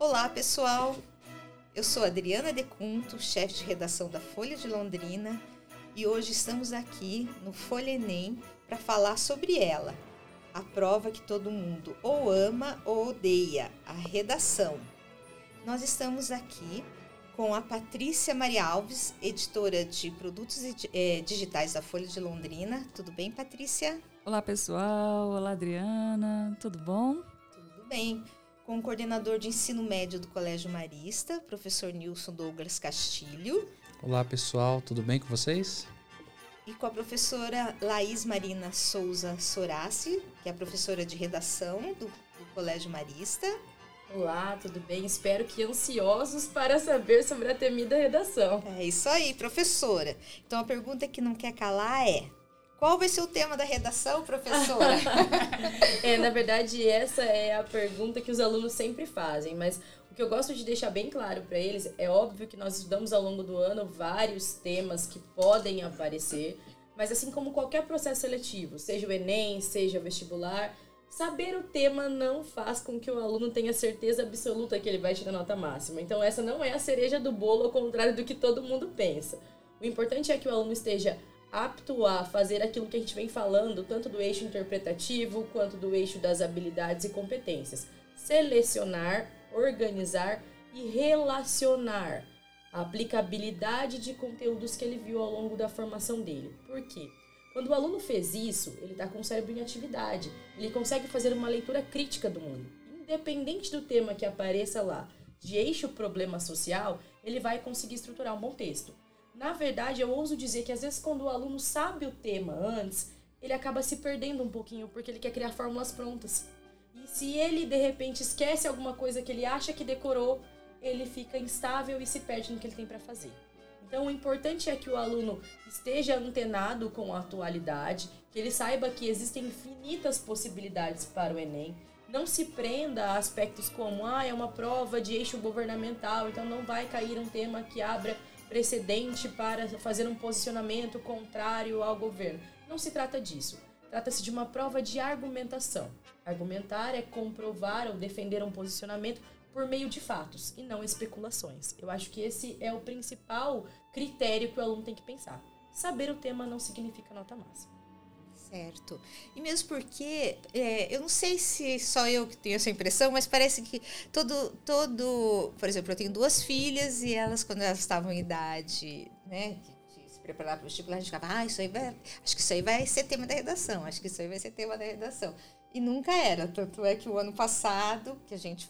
Olá, pessoal. Eu sou Adriana Decunto, chefe de redação da Folha de Londrina, e hoje estamos aqui no Folha Enem para falar sobre ela, a prova que todo mundo ou ama ou odeia, a redação. Nós estamos aqui com a Patrícia Maria Alves, editora de produtos eh, digitais da Folha de Londrina. Tudo bem, Patrícia? Olá, pessoal. Olá, Adriana. Tudo bom? Tudo bem. Com o coordenador de ensino médio do Colégio Marista, professor Nilson Douglas Castilho. Olá, pessoal. Tudo bem com vocês? E com a professora Laís Marina Souza Sorassi, que é a professora de redação do, do Colégio Marista. Olá, tudo bem? Espero que ansiosos para saber sobre a temida redação. É isso aí, professora. Então a pergunta que não quer calar é: qual vai ser o tema da redação, professora? é, na verdade, essa é a pergunta que os alunos sempre fazem, mas o que eu gosto de deixar bem claro para eles é óbvio que nós estudamos ao longo do ano vários temas que podem aparecer, mas assim como qualquer processo seletivo, seja o Enem, seja o vestibular, Saber o tema não faz com que o aluno tenha certeza absoluta que ele vai tirar nota máxima. Então, essa não é a cereja do bolo, ao contrário do que todo mundo pensa. O importante é que o aluno esteja apto a fazer aquilo que a gente vem falando, tanto do eixo interpretativo quanto do eixo das habilidades e competências. Selecionar, organizar e relacionar a aplicabilidade de conteúdos que ele viu ao longo da formação dele. Por quê? Quando o aluno fez isso, ele está com o cérebro em atividade. Ele consegue fazer uma leitura crítica do mundo. Independente do tema que apareça lá, de eixo problema social, ele vai conseguir estruturar um bom texto. Na verdade, eu ouso dizer que às vezes quando o aluno sabe o tema antes, ele acaba se perdendo um pouquinho porque ele quer criar fórmulas prontas. E se ele de repente esquece alguma coisa que ele acha que decorou, ele fica instável e se perde no que ele tem para fazer. Então, o importante é que o aluno esteja antenado com a atualidade, que ele saiba que existem infinitas possibilidades para o Enem. Não se prenda a aspectos como, ah, é uma prova de eixo governamental, então não vai cair um tema que abra precedente para fazer um posicionamento contrário ao governo. Não se trata disso. Trata-se de uma prova de argumentação. Argumentar é comprovar ou defender um posicionamento por meio de fatos e não especulações. Eu acho que esse é o principal critério que o aluno tem que pensar. Saber o tema não significa nota máxima. Certo. E mesmo porque, é, eu não sei se só eu que tenho essa impressão, mas parece que todo, todo. Por exemplo, eu tenho duas filhas e elas, quando elas estavam em idade, né, preparar para o vestibular, a gente ficava, ah, isso aí vai. Acho que isso aí vai ser tema da redação, acho que isso aí vai ser tema da redação. E nunca era. Tanto é que o ano passado, que a gente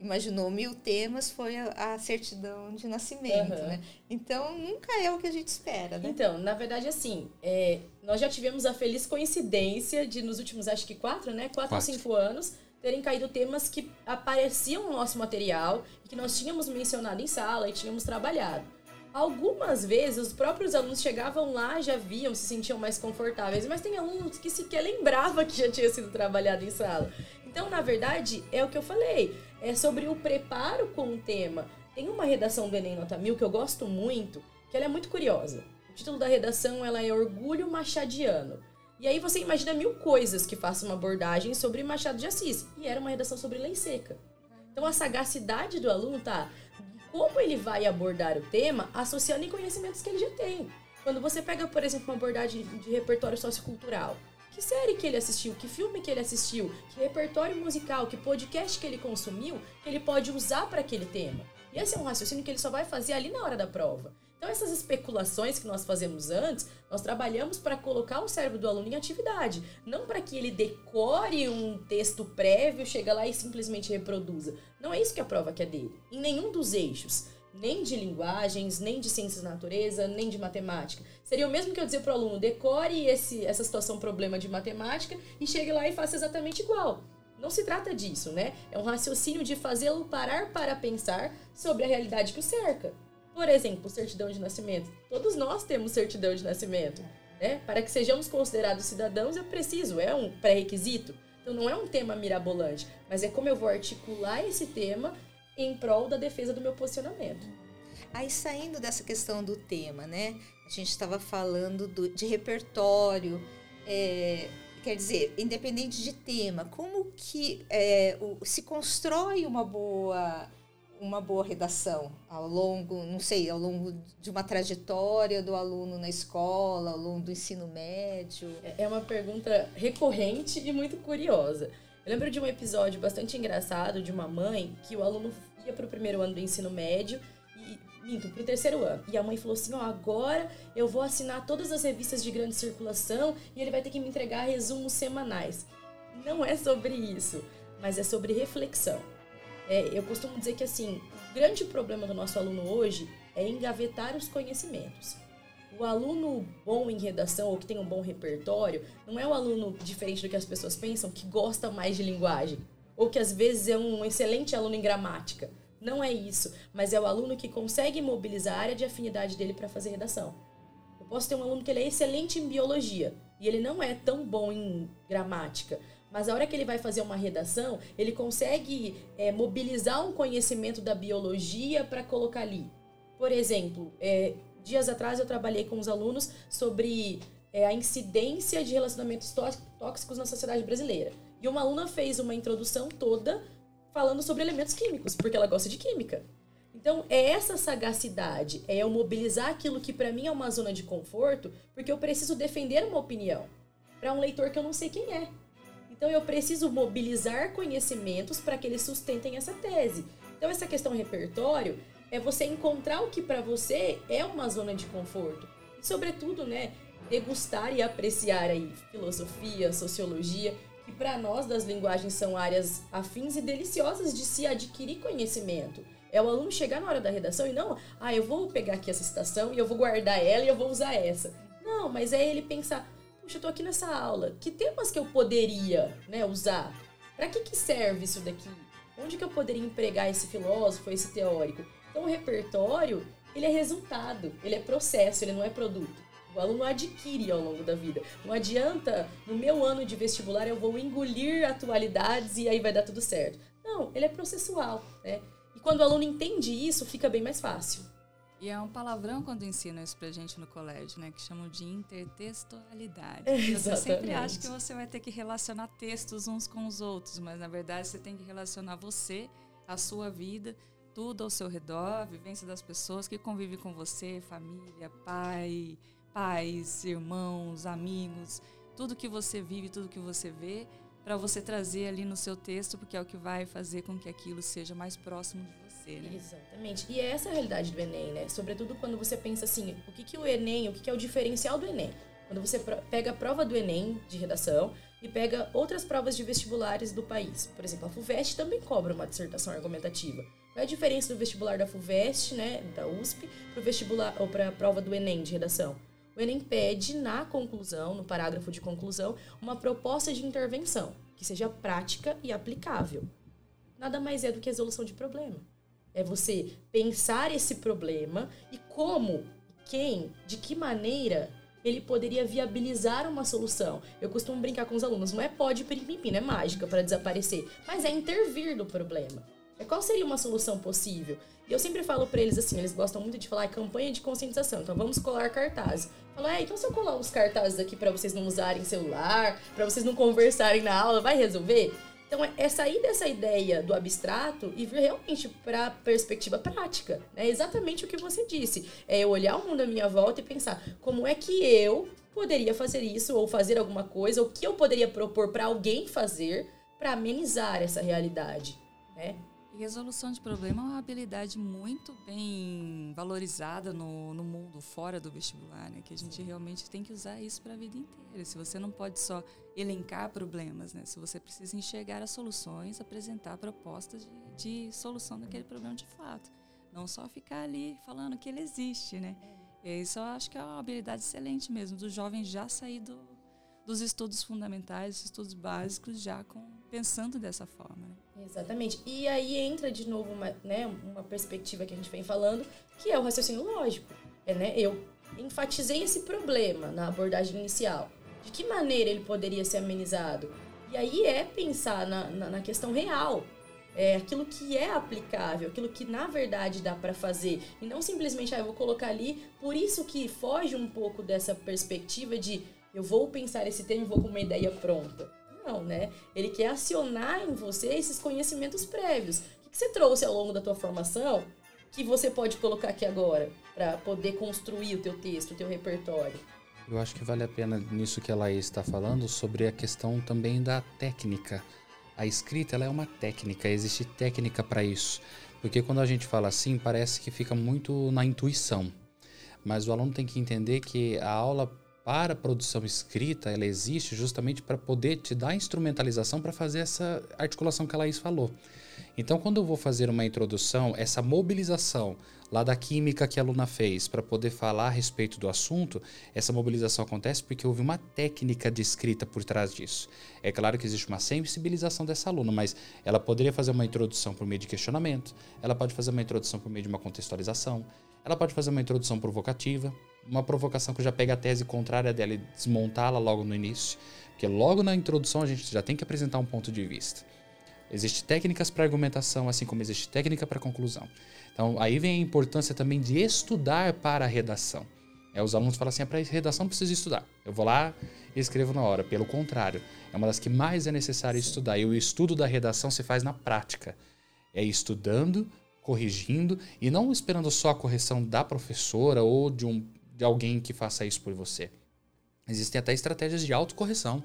imaginou mil temas foi a, a certidão de nascimento, uhum. né? Então, nunca é o que a gente espera, né? Então, na verdade, assim, é, nós já tivemos a feliz coincidência de, nos últimos, acho que quatro, né? Quatro, quatro. ou cinco anos, terem caído temas que apareciam no nosso material e que nós tínhamos mencionado em sala e tínhamos trabalhado. Algumas vezes os próprios alunos chegavam lá, já viam, se sentiam mais confortáveis, mas tem alunos que sequer lembrava que já tinha sido trabalhado em sala. Então, na verdade, é o que eu falei é sobre o preparo com o tema. Tem uma redação do Enem Nota Mil que eu gosto muito, que ela é muito curiosa. O título da redação ela é Orgulho Machadiano. E aí você imagina mil coisas que façam uma abordagem sobre Machado de Assis. E era uma redação sobre lei seca. Então a sagacidade do aluno tá como ele vai abordar o tema associando em conhecimentos que ele já tem. Quando você pega, por exemplo, uma abordagem de repertório sociocultural, que série que ele assistiu, que filme que ele assistiu, que repertório musical, que podcast que ele consumiu, que ele pode usar para aquele tema. E esse é um raciocínio que ele só vai fazer ali na hora da prova. Então, essas especulações que nós fazemos antes, nós trabalhamos para colocar o cérebro do aluno em atividade, não para que ele decore um texto prévio, chega lá e simplesmente reproduza. Não é isso que a prova quer dele, em nenhum dos eixos nem de linguagens, nem de ciências da natureza, nem de matemática. Seria o mesmo que eu dizer para o aluno, decore esse, essa situação problema de matemática e chegue lá e faça exatamente igual. Não se trata disso, né? É um raciocínio de fazê-lo parar para pensar sobre a realidade que o cerca. Por exemplo, certidão de nascimento. Todos nós temos certidão de nascimento. Né? Para que sejamos considerados cidadãos é preciso, é um pré-requisito. Então não é um tema mirabolante, mas é como eu vou articular esse tema em prol da defesa do meu posicionamento. Aí saindo dessa questão do tema, né? A gente estava falando do, de repertório, é, quer dizer, independente de tema, como que é, o, se constrói uma boa uma boa redação ao longo, não sei, ao longo de uma trajetória do aluno na escola, ao longo do ensino médio? É, é uma pergunta recorrente e muito curiosa. Eu lembro de um episódio bastante engraçado de uma mãe que o aluno ia para o primeiro ano do ensino médio e minto, para o terceiro ano. E a mãe falou assim: ó, agora eu vou assinar todas as revistas de grande circulação e ele vai ter que me entregar resumos semanais. Não é sobre isso, mas é sobre reflexão. É, eu costumo dizer que assim, o grande problema do nosso aluno hoje é engavetar os conhecimentos. O aluno bom em redação ou que tem um bom repertório não é o aluno diferente do que as pessoas pensam que gosta mais de linguagem ou que às vezes é um excelente aluno em gramática. Não é isso, mas é o aluno que consegue mobilizar a área de afinidade dele para fazer redação. Eu posso ter um aluno que ele é excelente em biologia e ele não é tão bom em gramática, mas a hora que ele vai fazer uma redação, ele consegue é, mobilizar um conhecimento da biologia para colocar ali. Por exemplo, é, dias atrás eu trabalhei com os alunos sobre é, a incidência de relacionamentos tóxicos na sociedade brasileira. E uma aluna fez uma introdução toda falando sobre elementos químicos, porque ela gosta de química. Então, é essa sagacidade, é eu mobilizar aquilo que para mim é uma zona de conforto, porque eu preciso defender uma opinião para um leitor que eu não sei quem é. Então eu preciso mobilizar conhecimentos para que eles sustentem essa tese. Então essa questão repertório é você encontrar o que para você é uma zona de conforto. E sobretudo, né, degustar e apreciar aí filosofia, sociologia, que para nós das linguagens são áreas afins e deliciosas de se adquirir conhecimento. É o aluno chegar na hora da redação e não, ah, eu vou pegar aqui essa citação e eu vou guardar ela e eu vou usar essa. Não, mas é ele pensar, puxa, eu tô aqui nessa aula, que temas que eu poderia né, usar? Para que, que serve isso daqui? Onde que eu poderia empregar esse filósofo, esse teórico? Então, o repertório, ele é resultado, ele é processo, ele não é produto. O aluno adquire ao longo da vida. Não adianta, no meu ano de vestibular, eu vou engolir atualidades e aí vai dar tudo certo. Não, ele é processual, né? E quando o aluno entende isso, fica bem mais fácil. E é um palavrão quando ensinam isso pra gente no colégio, né? Que chamam de intertextualidade. Exatamente. Você sempre acha que você vai ter que relacionar textos uns com os outros, mas na verdade você tem que relacionar você, a sua vida, tudo ao seu redor, a vivência das pessoas que convivem com você, família, pai, pais, irmãos, amigos, tudo que você vive, tudo que você vê, para você trazer ali no seu texto, porque é o que vai fazer com que aquilo seja mais próximo de você né? Exatamente. E é essa a realidade do Enem, né? Sobretudo quando você pensa assim, o que, que o Enem, o que, que é o diferencial do Enem? Quando você pega a prova do Enem de redação e pega outras provas de vestibulares do país. Por exemplo, a FUVEST também cobra uma dissertação argumentativa. Qual é a diferença do vestibular da FUVEST, né, da USP, para o vestibular ou para a prova do Enem de redação? O Enem pede na conclusão, no parágrafo de conclusão, uma proposta de intervenção que seja prática e aplicável. Nada mais é do que resolução de problema. É você pensar esse problema e como, quem, de que maneira ele poderia viabilizar uma solução. Eu costumo brincar com os alunos, não é pode pirim não é mágica para desaparecer, mas é intervir no problema. É qual seria uma solução possível? E eu sempre falo para eles assim, eles gostam muito de falar é campanha de conscientização. Então vamos colar cartazes. Falo, é, então se eu colar uns cartazes aqui para vocês não usarem celular, para vocês não conversarem na aula, vai resolver? Então, é, é sair dessa ideia do abstrato e vir realmente para a perspectiva prática. É exatamente o que você disse. É eu olhar o mundo à minha volta e pensar como é que eu poderia fazer isso ou fazer alguma coisa, ou o que eu poderia propor para alguém fazer para amenizar essa realidade. Né? Resolução de problema é uma habilidade muito bem valorizada no, no mundo fora do vestibular, né? Que a gente Sim. realmente tem que usar isso para a vida inteira. Se você não pode só elencar problemas, né? Se você precisa enxergar as soluções, apresentar propostas de, de solução daquele problema de fato. Não só ficar ali falando que ele existe, né? É. E isso eu acho que é uma habilidade excelente mesmo, do jovem já sair do, dos estudos fundamentais, estudos básicos, já com, pensando dessa forma. Né? Exatamente. E aí entra de novo uma, né, uma perspectiva que a gente vem falando, que é o raciocínio lógico. É, né, eu enfatizei esse problema na abordagem inicial. De que maneira ele poderia ser amenizado? E aí é pensar na, na, na questão real. É aquilo que é aplicável, aquilo que na verdade dá para fazer. E não simplesmente, ah, eu vou colocar ali. Por isso que foge um pouco dessa perspectiva de eu vou pensar esse tema e vou com uma ideia pronta. Não, né? Ele quer acionar em você esses conhecimentos prévios. O que você trouxe ao longo da tua formação que você pode colocar aqui agora para poder construir o teu texto, o teu repertório? Eu acho que vale a pena nisso que a Laís está falando sobre a questão também da técnica. A escrita ela é uma técnica, existe técnica para isso. Porque quando a gente fala assim, parece que fica muito na intuição. Mas o aluno tem que entender que a aula para a produção escrita, ela existe justamente para poder te dar instrumentalização para fazer essa articulação que a Laís falou. Então, quando eu vou fazer uma introdução, essa mobilização lá da química que a aluna fez para poder falar a respeito do assunto, essa mobilização acontece porque houve uma técnica de escrita por trás disso. É claro que existe uma sensibilização dessa aluna, mas ela poderia fazer uma introdução por meio de questionamento, ela pode fazer uma introdução por meio de uma contextualização, ela pode fazer uma introdução provocativa, uma provocação que já pega a tese contrária dela e desmontá-la logo no início, porque logo na introdução a gente já tem que apresentar um ponto de vista. Existem técnicas para argumentação, assim como existe técnica para conclusão. Então, aí vem a importância também de estudar para a redação. É, os alunos falam assim: ah, para redação não precisa estudar. Eu vou lá e escrevo na hora. Pelo contrário, é uma das que mais é necessário estudar. E o estudo da redação se faz na prática. É estudando, corrigindo e não esperando só a correção da professora ou de, um, de alguém que faça isso por você. Existem até estratégias de autocorreção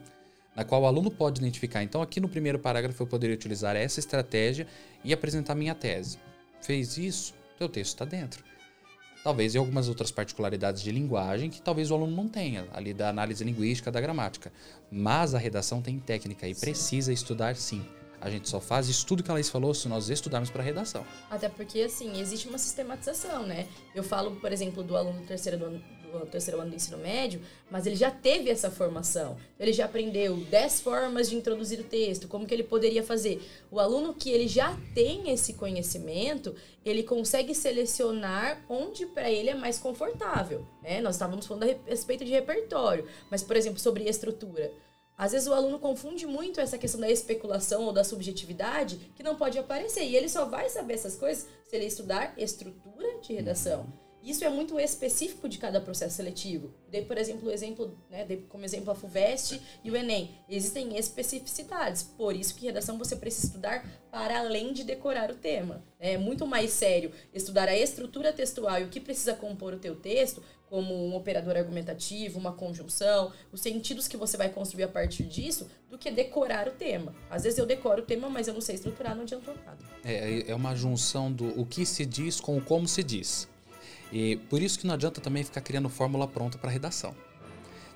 na qual o aluno pode identificar. Então, aqui no primeiro parágrafo, eu poderia utilizar essa estratégia e apresentar minha tese. Fez isso, teu texto está dentro. Talvez em algumas outras particularidades de linguagem que talvez o aluno não tenha, ali da análise linguística, da gramática. Mas a redação tem técnica e sim. precisa estudar sim. A gente só faz isso tudo que a Laís falou se nós estudarmos para redação. Até porque, assim, existe uma sistematização, né? Eu falo, por exemplo, do aluno terceiro do ano, do terceiro ano do ensino médio, mas ele já teve essa formação. Ele já aprendeu 10 formas de introduzir o texto, como que ele poderia fazer. O aluno que ele já tem esse conhecimento, ele consegue selecionar onde para ele é mais confortável. Né? Nós estávamos falando a respeito de repertório, mas, por exemplo, sobre estrutura. Às vezes o aluno confunde muito essa questão da especulação ou da subjetividade que não pode aparecer. E ele só vai saber essas coisas se ele estudar estrutura de redação. Isso é muito específico de cada processo seletivo. Dei, por exemplo, o exemplo, né, dei como exemplo a FUVEST e o Enem. Existem especificidades, por isso que redação você precisa estudar para além de decorar o tema. É muito mais sério estudar a estrutura textual e o que precisa compor o teu texto, como um operador argumentativo, uma conjunção, os sentidos que você vai construir a partir disso, do que decorar o tema. Às vezes eu decoro o tema, mas eu não sei estruturar, não adiantou nada. É, é uma junção do o que se diz com o como se diz. E por isso que não adianta também ficar criando fórmula pronta para redação.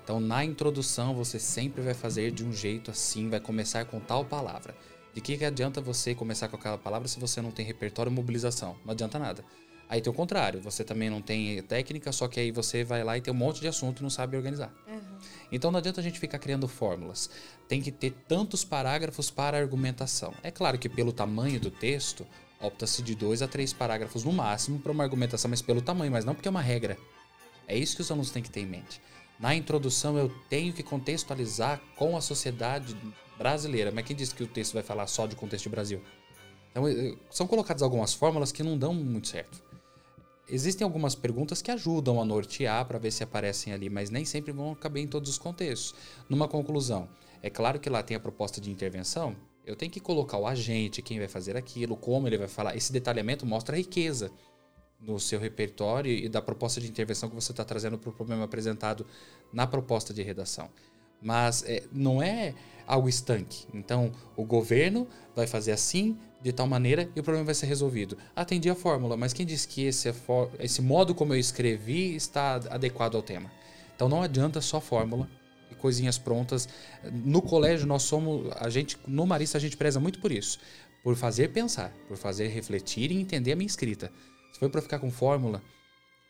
Então, na introdução, você sempre vai fazer de um jeito assim, vai começar com tal palavra. De que, que adianta você começar com aquela palavra se você não tem repertório e mobilização? Não adianta nada. Aí tem o contrário, você também não tem técnica, só que aí você vai lá e tem um monte de assunto e não sabe organizar. Uhum. Então não adianta a gente ficar criando fórmulas. Tem que ter tantos parágrafos para argumentação. É claro que pelo tamanho do texto, opta-se de dois a três parágrafos no máximo para uma argumentação, mas pelo tamanho, mas não porque é uma regra. É isso que os alunos têm que ter em mente. Na introdução, eu tenho que contextualizar com a sociedade brasileira. Mas quem disse que o texto vai falar só de contexto de Brasil? Então, são colocadas algumas fórmulas que não dão muito certo. Existem algumas perguntas que ajudam a nortear para ver se aparecem ali, mas nem sempre vão caber em todos os contextos. Numa conclusão, é claro que lá tem a proposta de intervenção, eu tenho que colocar o agente, quem vai fazer aquilo, como ele vai falar. Esse detalhamento mostra a riqueza no seu repertório e da proposta de intervenção que você está trazendo para o problema apresentado na proposta de redação. Mas é, não é algo estanque. Então, o governo vai fazer assim, de tal maneira, e o problema vai ser resolvido. Atendi a fórmula, mas quem disse que esse, esse modo como eu escrevi está adequado ao tema? Então, não adianta só fórmula coisinhas prontas. No colégio nós somos, a gente, no Marista a gente preza muito por isso, por fazer pensar, por fazer refletir e entender a minha escrita. Se for para ficar com fórmula,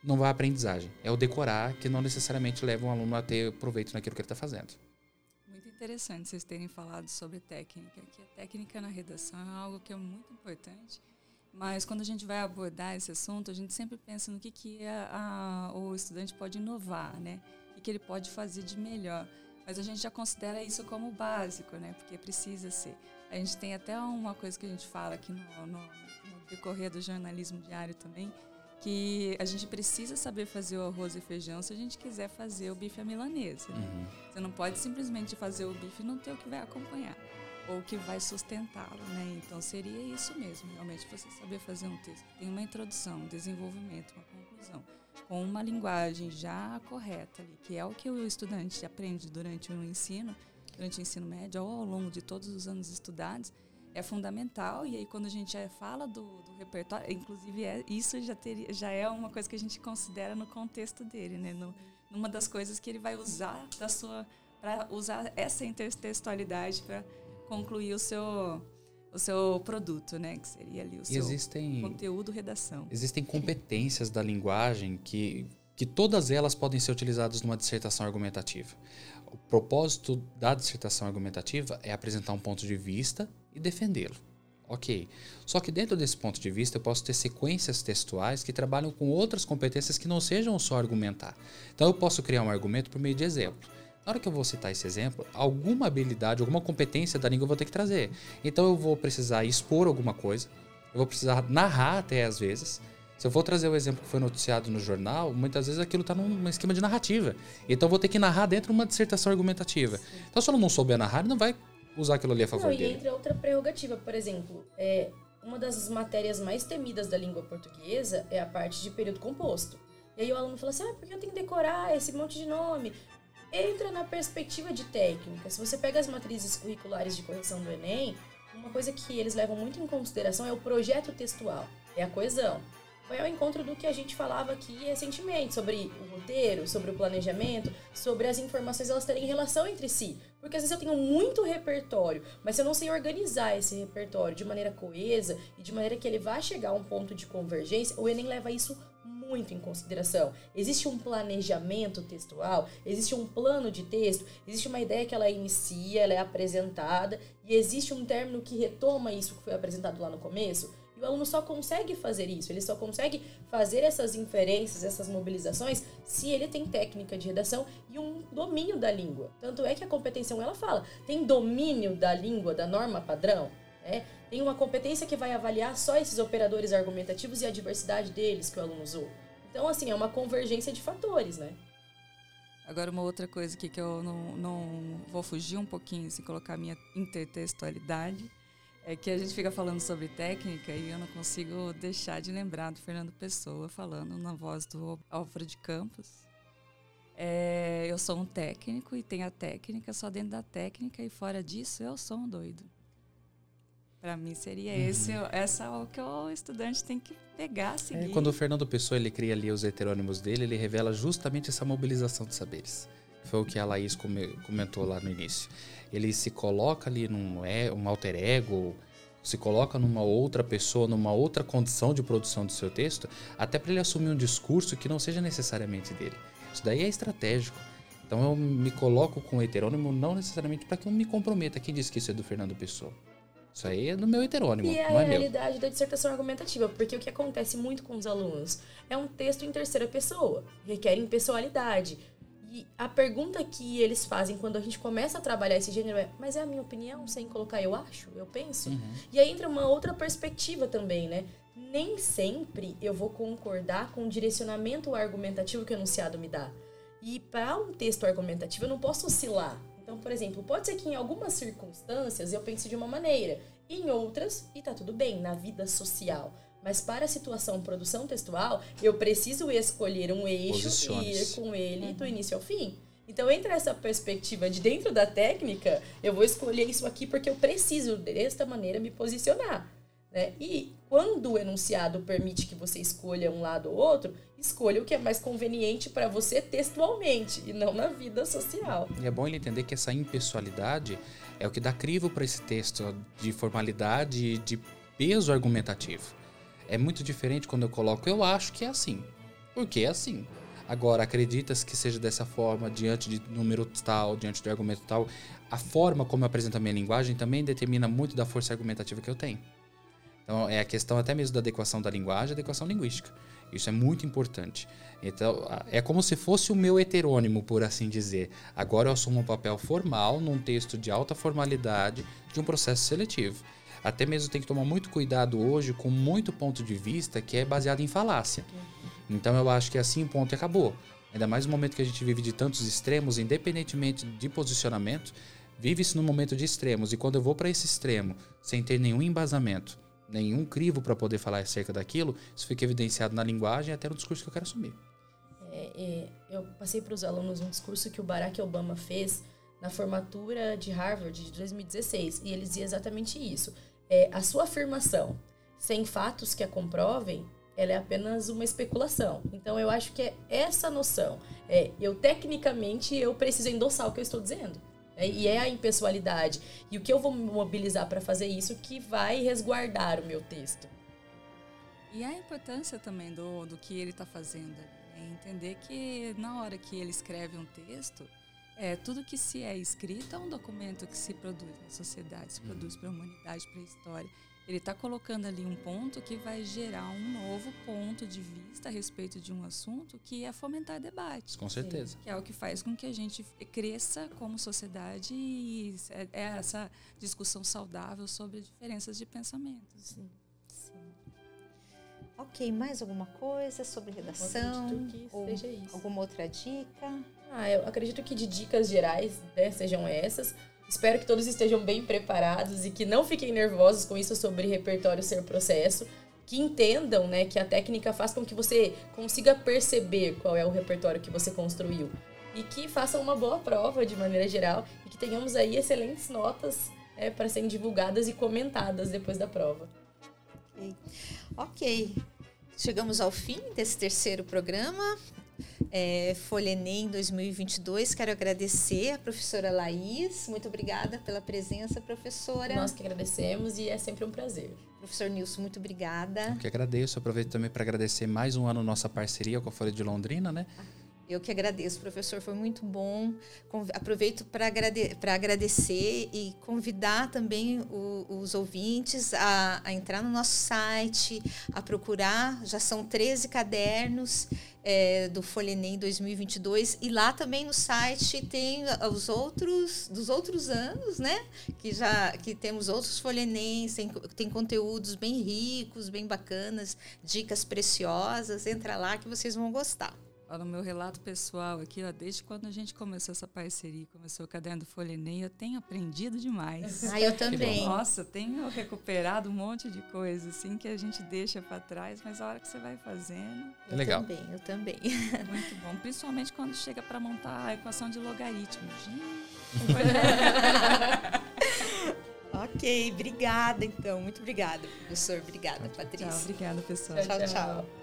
não vai aprendizagem. É o decorar que não necessariamente leva um aluno a ter proveito naquilo que ele está fazendo. Muito interessante vocês terem falado sobre técnica, que a técnica na redação é algo que é muito importante. Mas quando a gente vai abordar esse assunto, a gente sempre pensa no que, que a, a, o estudante pode inovar, né? Que ele pode fazer de melhor. Mas a gente já considera isso como básico, né? Porque precisa ser. A gente tem até uma coisa que a gente fala aqui no, no, no decorrer do jornalismo diário também, que a gente precisa saber fazer o arroz e feijão se a gente quiser fazer o bife à milanesa. Né? Uhum. Você não pode simplesmente fazer o bife e não ter o que vai acompanhar. ou que vai sustentá-lo, né? Então seria isso mesmo, realmente você saber fazer um texto. Tem uma introdução, um desenvolvimento, uma conclusão, com uma linguagem já correta que é o que o estudante aprende durante o ensino, durante o ensino médio ou ao longo de todos os anos estudados, é fundamental. E aí quando a gente fala do, do repertório, inclusive é, isso já, teria, já é uma coisa que a gente considera no contexto dele, né? No, numa das coisas que ele vai usar da sua para usar essa intertextualidade para concluir o seu o seu produto, né, que seria ali o seu existem, conteúdo, redação. Existem competências da linguagem que que todas elas podem ser utilizadas numa dissertação argumentativa. O propósito da dissertação argumentativa é apresentar um ponto de vista e defendê-lo. Ok. Só que dentro desse ponto de vista eu posso ter sequências textuais que trabalham com outras competências que não sejam só argumentar. Então eu posso criar um argumento por meio de exemplo. Na hora que eu vou citar esse exemplo, alguma habilidade, alguma competência da língua eu vou ter que trazer. Então eu vou precisar expor alguma coisa, eu vou precisar narrar até às vezes. Se eu for trazer o exemplo que foi noticiado no jornal, muitas vezes aquilo está num esquema de narrativa. Então eu vou ter que narrar dentro de uma dissertação argumentativa. Então se eu não souber narrar, ele não vai usar aquilo ali a favor não, dele. E entre outra prerrogativa, por exemplo, é, uma das matérias mais temidas da língua portuguesa é a parte de período composto. E aí o aluno fala assim, ah, porque eu tenho que decorar esse monte de nome? Entra na perspectiva de técnica. Se você pega as matrizes curriculares de correção do Enem, uma coisa que eles levam muito em consideração é o projeto textual, é a coesão. Vai ao encontro do que a gente falava aqui recentemente, sobre o roteiro, sobre o planejamento, sobre as informações elas terem relação entre si. Porque às vezes eu tenho muito repertório, mas se eu não sei organizar esse repertório de maneira coesa e de maneira que ele vá chegar a um ponto de convergência, o Enem leva isso muito em consideração. Existe um planejamento textual, existe um plano de texto, existe uma ideia que ela inicia, ela é apresentada e existe um término que retoma isso que foi apresentado lá no começo. E o aluno só consegue fazer isso, ele só consegue fazer essas inferências, essas mobilizações, se ele tem técnica de redação e um domínio da língua. Tanto é que a competência 1 ela fala, tem domínio da língua, da norma padrão, né? Tem uma competência que vai avaliar só esses operadores argumentativos e a diversidade deles que o aluno usou. Então, assim, é uma convergência de fatores, né? Agora, uma outra coisa aqui que eu não, não vou fugir um pouquinho, se colocar a minha intertextualidade, é que a gente fica falando sobre técnica e eu não consigo deixar de lembrar do Fernando Pessoa falando na voz do Alfredo Campos. É, eu sou um técnico e tenho a técnica só dentro da técnica e fora disso eu sou um doido. Para mim seria uhum. esse, essa é o que o estudante tem que pegar, é, seguir. É, quando o Fernando Pessoa ele cria ali os heterônimos dele, ele revela justamente essa mobilização de saberes. Foi o que a Laís comentou lá no início. Ele se coloca ali num é, um alter ego, se coloca numa outra pessoa, numa outra condição de produção do seu texto, até para ele assumir um discurso que não seja necessariamente dele. Isso daí é estratégico. Então eu me coloco com o heterônimo não necessariamente para que eu me comprometa. Quem disse que isso é do Fernando Pessoa? Isso aí é do meu heterônimo. E é a é realidade meu. da dissertação argumentativa, porque o que acontece muito com os alunos é um texto em terceira pessoa, requer impessoalidade. E a pergunta que eles fazem quando a gente começa a trabalhar esse gênero é: mas é a minha opinião, sem colocar eu acho, eu penso? Uhum. E aí entra uma outra perspectiva também, né? Nem sempre eu vou concordar com o direcionamento argumentativo que o enunciado me dá. E para um texto argumentativo eu não posso oscilar. Então, por exemplo, pode ser que em algumas circunstâncias eu pense de uma maneira, em outras, e tá tudo bem, na vida social. Mas para a situação produção textual, eu preciso escolher um eixo e ir com ele uhum. do início ao fim. Então, entre essa perspectiva de dentro da técnica, eu vou escolher isso aqui porque eu preciso, desta maneira, me posicionar. Né? E quando o enunciado permite que você escolha um lado ou outro, escolha o que é mais conveniente para você textualmente e não na vida social. E é bom ele entender que essa impessoalidade é o que dá crivo para esse texto de formalidade e de peso argumentativo. É muito diferente quando eu coloco eu acho que é assim, porque é assim. Agora, acreditas que seja dessa forma, diante de número tal, diante de argumento tal, a forma como eu apresento a minha linguagem também determina muito da força argumentativa que eu tenho. Então, é a questão até mesmo da adequação da linguagem, adequação linguística. Isso é muito importante. Então, é como se fosse o meu heterônimo, por assim dizer. Agora eu assumo um papel formal num texto de alta formalidade de um processo seletivo. Até mesmo tem que tomar muito cuidado hoje com muito ponto de vista que é baseado em falácia. Então eu acho que assim ponto acabou. Ainda mais no momento que a gente vive de tantos extremos, independentemente de posicionamento, vive-se num momento de extremos. E quando eu vou para esse extremo, sem ter nenhum embasamento, nenhum crivo para poder falar acerca daquilo, isso fica evidenciado na linguagem até no discurso que eu quero assumir. É, é, eu passei para os alunos um discurso que o Barack Obama fez na formatura de Harvard de 2016 e ele dizia exatamente isso. É, a sua afirmação sem fatos que a comprovem, ela é apenas uma especulação. Então eu acho que é essa noção. É, eu tecnicamente eu preciso endossar o que eu estou dizendo. É, e é a impessoalidade. E o que eu vou me mobilizar para fazer isso que vai resguardar o meu texto. E a importância também do, do que ele está fazendo. Né? Entender que na hora que ele escreve um texto, é, tudo que se é escrito é um documento que se produz na sociedade, se produz para a humanidade, para a história. Ele está colocando ali um ponto que vai gerar um novo ponto de vista a respeito de um assunto que é fomentar debates. Com certeza. Que é o que faz com que a gente cresça como sociedade e é, é essa discussão saudável sobre diferenças de pensamentos. Sim. Ok, mais alguma coisa sobre redação? Ou alguma outra dica? Ah, eu acredito que de dicas gerais né, sejam essas. Espero que todos estejam bem preparados e que não fiquem nervosos com isso sobre repertório ser processo. Que entendam né, que a técnica faz com que você consiga perceber qual é o repertório que você construiu. E que façam uma boa prova de maneira geral e que tenhamos aí excelentes notas é, para serem divulgadas e comentadas depois da prova. Ok. Ok. Chegamos ao fim desse terceiro programa é, Folha Enem 2022. Quero agradecer a professora Laís. Muito obrigada pela presença, professora. Nós que agradecemos e é sempre um prazer. Professor Nilson, muito obrigada. Eu que agradeço. Aproveito também para agradecer mais um ano nossa parceria com a Folha de Londrina, né? Eu que agradeço, professor, foi muito bom. Aproveito para agrade agradecer e convidar também o, os ouvintes a, a, entrar no nosso site, a procurar. Já são 13 cadernos é, do Folha Enem 2022 e lá também no site tem os outros dos outros anos, né? Que já que temos outros Folha Enem, tem, tem conteúdos bem ricos, bem bacanas, dicas preciosas. Entra lá que vocês vão gostar no meu relato pessoal aqui, ó, desde quando a gente começou essa parceria, começou o caderno do Folha Enem, eu tenho aprendido demais. Ah, eu também. Nossa, tenho recuperado um monte de coisa assim que a gente deixa para trás, mas a hora que você vai fazendo. É legal. Eu também, eu também. Muito bom, principalmente quando chega para montar a equação de logaritmo. ok, obrigada então. Muito obrigada, professor. Obrigada, Patrícia. Tchau, obrigada, pessoal. tchau. tchau. tchau.